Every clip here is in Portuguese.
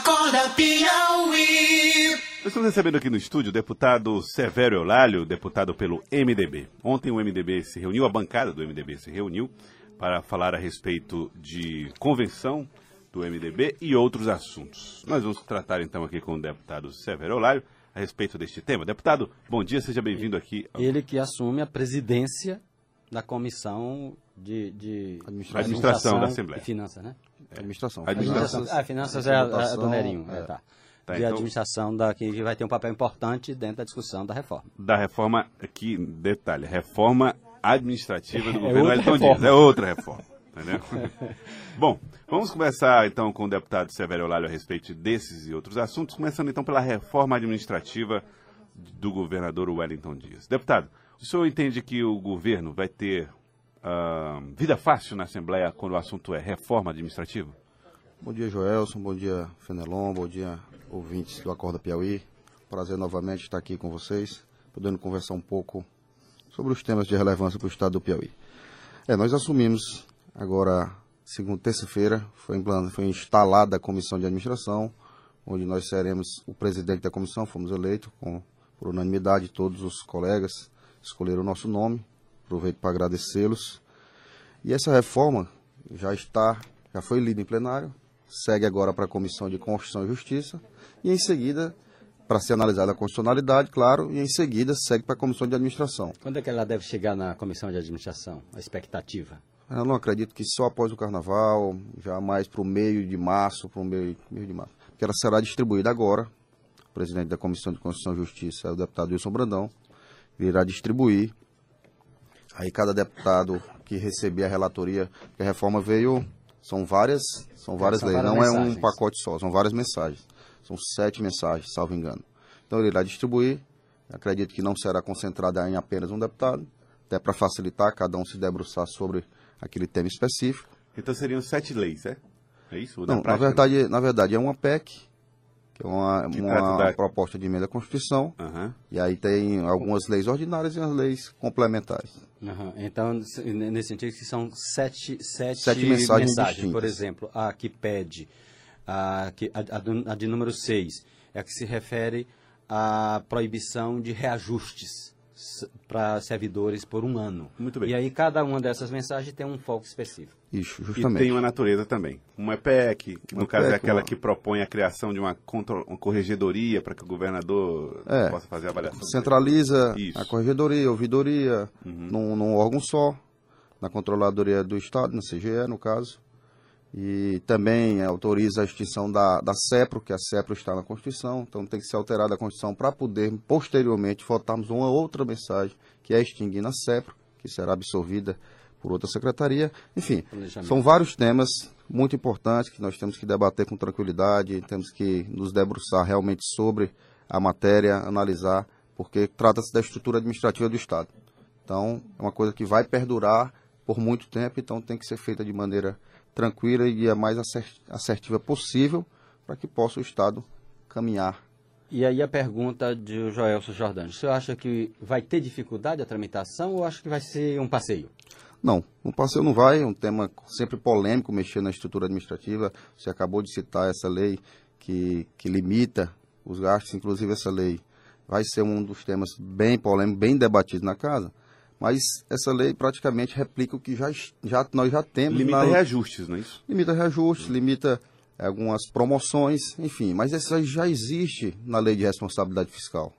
Acorda Piauí. Estamos recebendo aqui no estúdio o deputado Severo Eulálio, deputado pelo MDB. Ontem o MDB se reuniu, a bancada do MDB se reuniu para falar a respeito de convenção do MDB e outros assuntos. Nós vamos tratar então aqui com o deputado Severo Eulálio a respeito deste tema. Deputado, bom dia, seja bem-vindo aqui. Ele que assume a presidência da comissão de, de Administração, administração da Assembleia. E finanças, né? Administração. Administração. Ah, finanças é a, a do Nerinho. É. É, tá. Tá, de então- administração da, que vai ter um papel importante dentro da discussão da reforma. Da reforma, aqui, detalhe, reforma administrativa do É governo Wellington. Dias. É outra reforma. Entendeu? Bom, vamos começar então com o deputado Severo Eulálio a respeito desses e outros assuntos, começando então pela reforma administrativa do governador Wellington Dias. Deputado, o senhor entende que o governo vai ter ah, vida fácil na Assembleia quando o assunto é reforma administrativa? Bom dia, Joelson. Bom dia, Fenelon. Bom dia, ouvintes do Acorda Piauí. Prazer novamente estar aqui com vocês, podendo conversar um pouco sobre os temas de relevância para o estado do Piauí. É, nós assumimos agora, segunda terça-feira, foi, foi instalada a comissão de administração, onde nós seremos o presidente da comissão, fomos eleitos com, por unanimidade, todos os colegas escolheram o nosso nome. Aproveito para agradecê-los. E essa reforma já está, já foi lida em plenário, segue agora para a Comissão de Constituição e Justiça e em seguida para ser analisada a constitucionalidade, claro, e em seguida segue para a Comissão de Administração. Quando é que ela deve chegar na comissão de administração? A expectativa? Eu não acredito que só após o Carnaval, já mais para o meio de março, para o meio, meio de março, porque ela será distribuída agora. O presidente da Comissão de Constituição e Justiça é o deputado Wilson Brandão, ele irá distribuir. Aí cada deputado que receber a relatoria, porque a reforma veio, são várias, são várias São leis, várias não é um mensagens. pacote só, são várias mensagens. São sete mensagens, salvo engano. Então ele irá distribuir, acredito que não será concentrada em apenas um deputado, até para facilitar cada um se debruçar sobre aquele tema específico. Então seriam sete leis, é? É isso? Não, na prática? verdade, na verdade é uma PEC, que é uma, uma da- proposta de emenda à Constituição, Aham. e aí tem algumas leis ordinárias e as leis complementares. Aham. Então, se- nesse sentido, que são sete, sete, Sete mensagens distintas. Por exemplo, a que pede, a, que, a, a de número 6, é a que se refere à proibição de reajustes para servidores por um ano. Muito bem. E aí, cada uma dessas mensagens tem um foco específico. Isso, E justamente. tem uma natureza também. Uma PEC, que no Uma caso é PEC, aquela uma- que propõe a criação de uma, contro- uma corregedoria para que o governador É. possa fazer a avaliação. Centraliza a corregedoria, a ouvidoria, Uhum. num, num órgão só, na controladoria do Estado, na CGE, no caso. E também autoriza a extinção da, da CEPRO, que a CEPRO está na Constituição, então tem que ser alterada a Constituição para poder, posteriormente, votarmos uma outra mensagem, que é extinguir a CEPRO, que será absorvida por outra secretaria. Enfim, são vários temas muito importantes que nós temos que debater com tranquilidade, temos que nos debruçar realmente sobre a matéria, analisar, porque trata-se da estrutura administrativa do Estado. Então, é uma coisa que vai perdurar por muito tempo, então tem que ser feita de maneira tranquila e a mais assertiva possível para que possa o Estado caminhar. E aí a pergunta de Jordano. O senhor acha que vai ter dificuldade a tramitação ou acha que vai ser um passeio? Não, o passeio não vai, é um tema sempre polêmico mexer na estrutura administrativa. Você acabou de citar essa lei que, que limita os gastos, inclusive essa lei vai ser um dos temas bem polêmicos, bem debatidos na casa. Mas essa lei praticamente replica o que já, já, nós já temos. Limita na, reajustes, não é isso? limita reajustes, limita eh, algumas promoções, enfim. Mas isso aí já existe na lei de responsabilidade fiscal.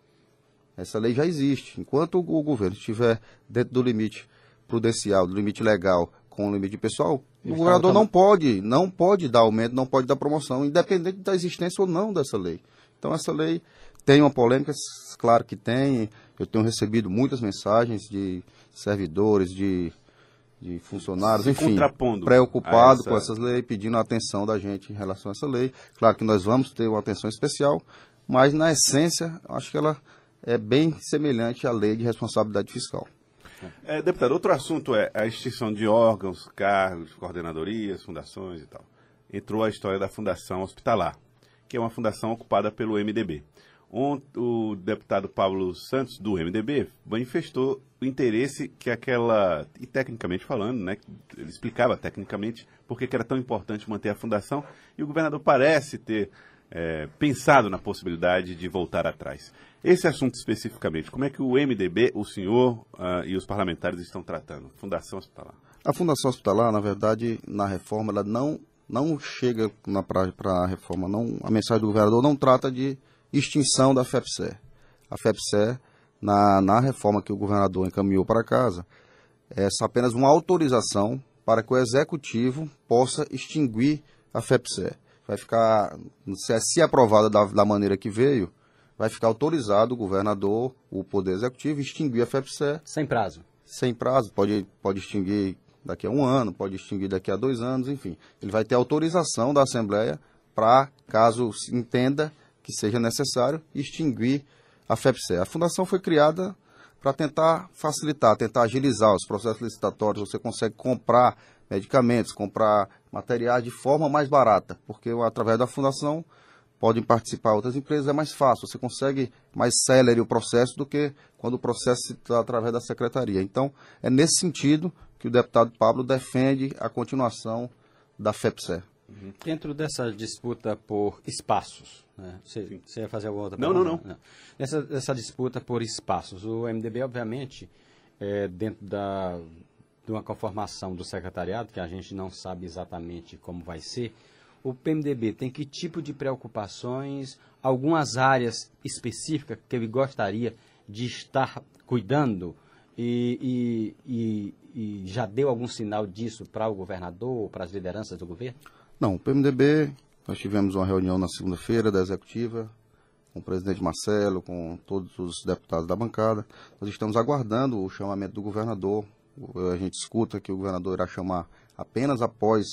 Essa lei já existe. Enquanto o, o governo estiver dentro do limite prudencial, do limite legal, com o limite pessoal, o governador não pode, não pode dar aumento, não pode dar promoção, independente da existência ou não dessa lei. Então essa lei tem uma polêmica, claro que tem. Eu tenho recebido muitas mensagens de servidores, de, de funcionários, Se enfim, preocupados essa- com essas leis, pedindo a atenção da gente em relação a essa lei. Claro que nós vamos ter uma atenção especial, mas na essência, acho que ela é bem semelhante à lei de responsabilidade fiscal. É, deputado, outro assunto é a extinção de órgãos, cargos, coordenadorias, fundações e tal. Entrou a história da Fundação Hospitalar, que é uma fundação ocupada pelo MDB. Ont- o deputado Pablo Santos, do MDB, manifestou o interesse que aquela, e tecnicamente falando, né, ele explicava tecnicamente por que era tão importante manter a fundação, e o governador parece ter é, pensado na possibilidade de voltar atrás. Esse assunto especificamente, como é que o MDB, o senhor uh, e os parlamentares estão tratando? Fundação Hospitalar. A Fundação Hospitalar, na verdade, na reforma, ela não, não chega para a reforma. Não, a mensagem do governador não trata de extinção da FEPSE. A FEPSE, na, na reforma que o governador encaminhou para casa, é apenas uma autorização para que o executivo possa extinguir a FEPSE vai ficar, se, é, se aprovada da, da maneira que veio, vai ficar autorizado o governador, o Poder Executivo, extinguir a FEPSE. Sem prazo. Sem prazo, pode, pode extinguir daqui a um ano, pode extinguir daqui a dois anos, enfim. Ele vai ter autorização da Assembleia para, caso entenda que seja necessário, extinguir a FEPSE. A fundação foi criada para tentar facilitar, tentar agilizar os processos licitatórios. Você consegue comprar medicamentos, comprar materiais de forma mais barata, porque através da fundação podem participar outras empresas, é mais fácil, você consegue mais célere o processo do que quando o processo está através da secretaria. Então, é nesse sentido que o deputado Pablo defende a continuação da FEPSE. Uhum. Dentro dessa disputa por espaços, né? você, você ia fazer alguma outra pergunta? Não, não, não. Nessa, nessa disputa por espaços, o MDB, obviamente, é, dentro da, uma conformação do secretariado, que a gente não sabe exatamente como vai ser, o PMDB tem que tipo de preocupações, algumas áreas específicas que ele gostaria de estar cuidando e, e, e, e já deu algum sinal disso para o governador, para as lideranças do governo? Não, o PMDB, nós tivemos uma reunião na segunda-feira da executiva, com o presidente Marcelo, com todos os deputados da bancada. Nós estamos aguardando o chamamento do governador a gente escuta que o governador irá chamar apenas após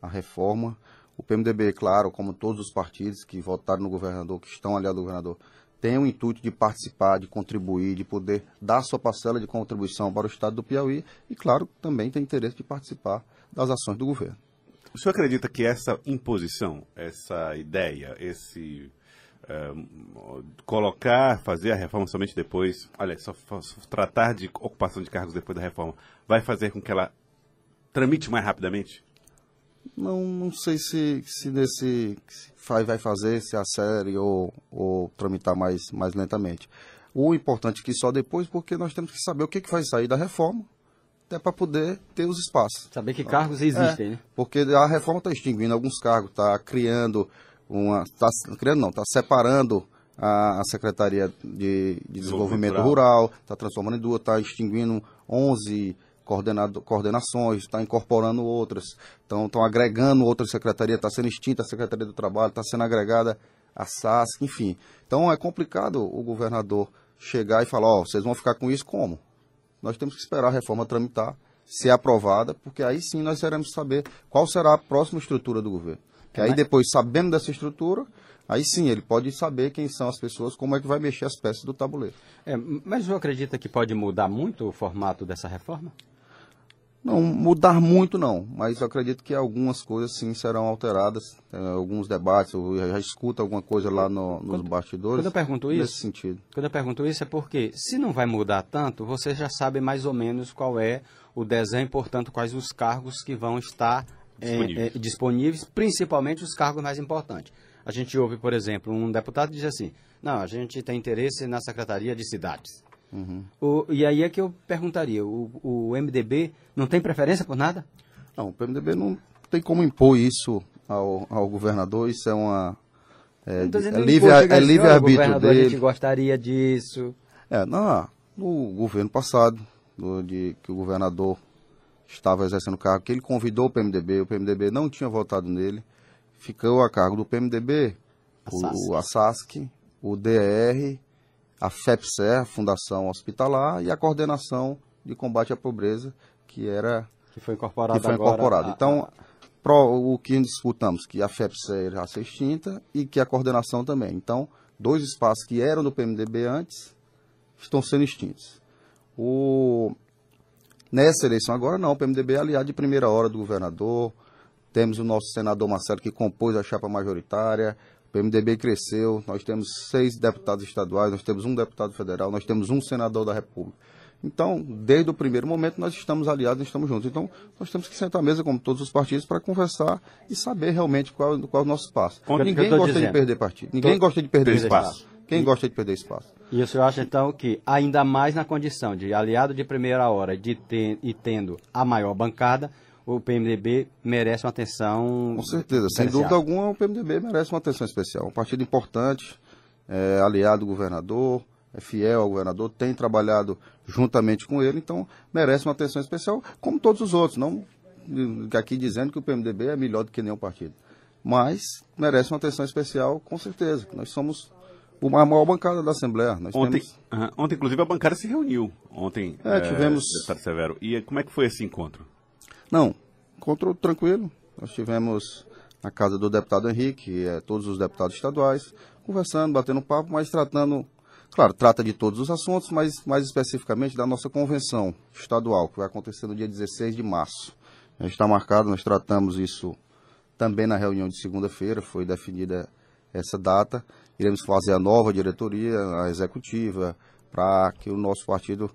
a reforma. O PMDB, claro, como todos os partidos que votaram no governador, que estão aliados ao governador, tem o intuito de participar, de contribuir, de poder dar sua parcela de contribuição para o Estado do Piauí e, claro, também tem interesse de participar das ações do governo. O senhor acredita que essa imposição, essa ideia, esse colocar, fazer a reforma somente depois, olha, só, só tratar de ocupação de cargos depois da reforma, vai fazer com que ela tramite mais rapidamente? Não, não sei se, se nesse se vai fazer, se acelere ou, ou tramitar mais, mais lentamente. O importante é que só depois, porque nós temos que saber o que, que vai sair da reforma, até para poder ter os espaços. Saber que cargos existem, é, né? Porque a reforma está extinguindo alguns cargos, está criando uma. Está criando não, está separando a, a, Secretaria de, de Desenvolvimento Rural, está transformando em duas, está extinguindo 11 coordenado, coordenações, está incorporando outras, estão agregando outras secretarias, está sendo extinta a Secretaria do Trabalho, está sendo agregada a SASC, enfim. Então é complicado o governador chegar e falar, ó, oh, vocês vão ficar com isso como? Nós temos que esperar a reforma tramitar, ser aprovada, porque aí sim nós teremos saber qual será a próxima estrutura do governo. Que aí depois, sabendo dessa estrutura, aí sim ele pode saber quem são as pessoas, como é que vai mexer as peças do tabuleiro. É, mas o senhor acredita que pode mudar muito o formato dessa reforma? Não, mudar muito não, mas eu acredito que algumas coisas sim serão alteradas, é, alguns debates, eu já escuto alguma coisa lá no, nos quando, bastidores. Quando eu pergunto isso, nesse sentido. Quando eu pergunto isso é porque, se não vai mudar tanto, você já sabe mais ou menos qual é o desenho, portanto, quais os cargos que vão estar disponíveis. É, é, disponíveis, principalmente os cargos mais importantes. A gente ouve, por exemplo, um deputado diz assim: não, a gente tem interesse na Secretaria de Cidades. Uhum. O, e aí é que eu perguntaria: o, o MDB não tem preferência por nada? Não, o PMDB não tem como impor isso ao, ao governador, isso é uma. É, é livre, é livre arbítrio dele. A gente gostaria disso. É, não, no governo passado, do, de, que o governador estava exercendo o cargo, que ele convidou o PMDB, o PMDB não tinha votado nele, ficou a cargo do PMDB, a o, o ASASC, o DR, a FEPSE, a Fundação Hospitalar, e a coordenação de combate à pobreza, que era que foi incorporada. Que foi incorporada. Então, pro, o que disputamos, que a FEPSE já se extinta e que a coordenação também. Então, dois espaços que eram do PMDB antes estão sendo extintos. O, Nessa eleição agora não, o PMDB é aliado de primeira hora do governador. Temos o nosso senador Marcelo que compôs a chapa majoritária. O PMDB cresceu. Nós temos seis deputados estaduais, nós temos um deputado federal, nós temos um senador da República. Então, desde o primeiro momento, nós estamos aliados, nós estamos juntos. Então, nós temos que sentar à mesa, como todos os partidos, para conversar e saber realmente qual, qual é o nosso espaço. Ninguém gosta dizendo. de perder partido. Ninguém gosta de perder Perder espaço. espaço. Quem gosta de perder espaço? E o senhor acha então que, ainda mais na condição de aliado de primeira hora de ter, e tendo a maior bancada, o PMDB merece uma atenção. Com certeza, sem dúvida alguma, o PMDB merece uma atenção especial. Um partido importante, é, aliado do governador, é fiel ao governador, tem trabalhado juntamente com ele, então merece uma atenção especial, como todos os outros. Não aqui dizendo que o PMDB é melhor do que nenhum partido. Mas merece uma atenção especial, com certeza. Nós somos a maior bancada da Assembleia. Nós Ontem, temos- aham, ontem, inclusive, a bancada se reuniu. Ontem, É, tivemos- deputado Severo. E como é que foi esse encontro? Não, encontro tranquilo. Nós tivemos na casa do deputado Henrique, é, todos os deputados estaduais, conversando, batendo papo, mas tratando, claro, trata de todos os assuntos, mas mais especificamente da nossa convenção estadual, que vai acontecer no dia 16 de março. Já está marcado, nós tratamos isso também na reunião de segunda-feira, foi definida essa data. Iremos fazer a nova diretoria, a executiva, para que o nosso partido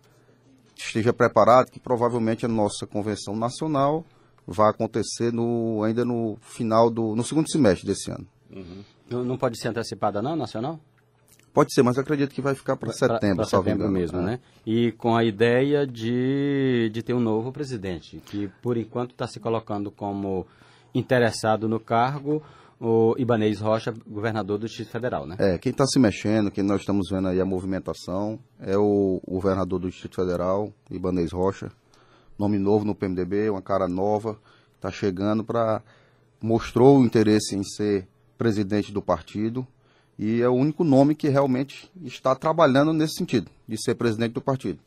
esteja preparado, que provavelmente a nossa convenção nacional vai acontecer no, ainda no final do no segundo semestre desse ano. Não, não pode ser antecipada, não, nacional? Pode ser, mas acredito que vai ficar para setembro, salvo setembro engano. mesmo, É. né? E com a ideia de, de ter um novo presidente, que por enquanto está se colocando como interessado no cargo o Ibanez Rocha, governador do Distrito Federal, né? É, quem está se mexendo, quem nós estamos vendo aí a movimentação, é o, o governador do Distrito Federal, Ibanez Rocha. Nome novo no PMDB, uma cara nova, está chegando para. mostrou o interesse em ser presidente do partido e é o único nome que realmente está trabalhando nesse sentido, de ser presidente do partido.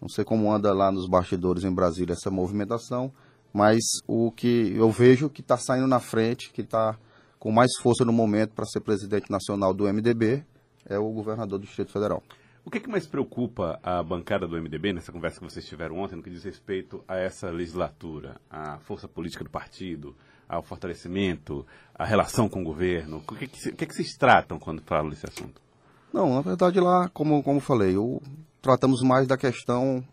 Não sei como anda lá nos bastidores em Brasília essa movimentação, mas o que eu vejo que está saindo na frente, que está com mais força no momento para ser presidente nacional do MDB, é o governador do Distrito Federal. O que, que mais preocupa a bancada do MDB nessa conversa que vocês tiveram ontem no que diz respeito a essa legislatura, a força política do partido, ao fortalecimento, a relação com o governo? O que, que, se- o que, que vocês tratam quando falam desse assunto? Não, na verdade lá, como como falei, eu, tratamos mais da questão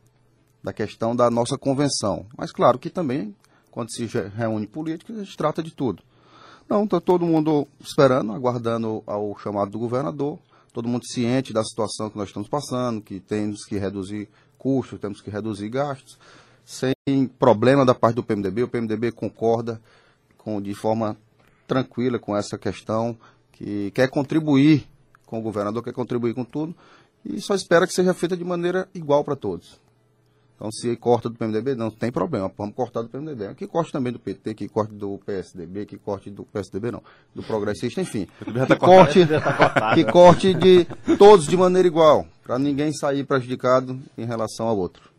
da questão da nossa convenção. Mas claro que também quando se re- reúne políticos, a gente trata de tudo. Não, está todo mundo esperando, aguardando ao chamado do governador, todo mundo ciente da situação que nós estamos passando, que temos que reduzir custos, temos que reduzir gastos, sem problema da parte do PMDB. O PMDB concorda com, de forma tranquila com essa questão, que quer contribuir com o governador, quer contribuir com tudo, e só espera que seja feita de maneira igual para todos. Então, se corta do PMDB, não tem problema, vamos cortar do PMDB. Que corte também do PT, que corte do PSDB, que corte do PSDB, não, do Progressista, enfim. Que corte, que corte de todos de maneira igual, para ninguém sair prejudicado em relação ao outro.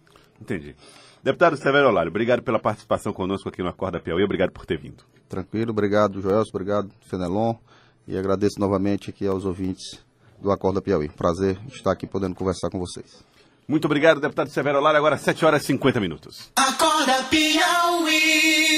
Entendi. Deputado Severo Olário, obrigado pela participação conosco aqui no Acorda Piauí, obrigado por ter vindo. Tranquilo, obrigado, Joelso, obrigado, Fenelon, e agradeço novamente aqui aos ouvintes do Acorda Piauí. Prazer estar aqui podendo conversar com vocês. Muito obrigado, deputado Severo Olário. Agora 7 horas e 50 minutos. Acorda Piauí.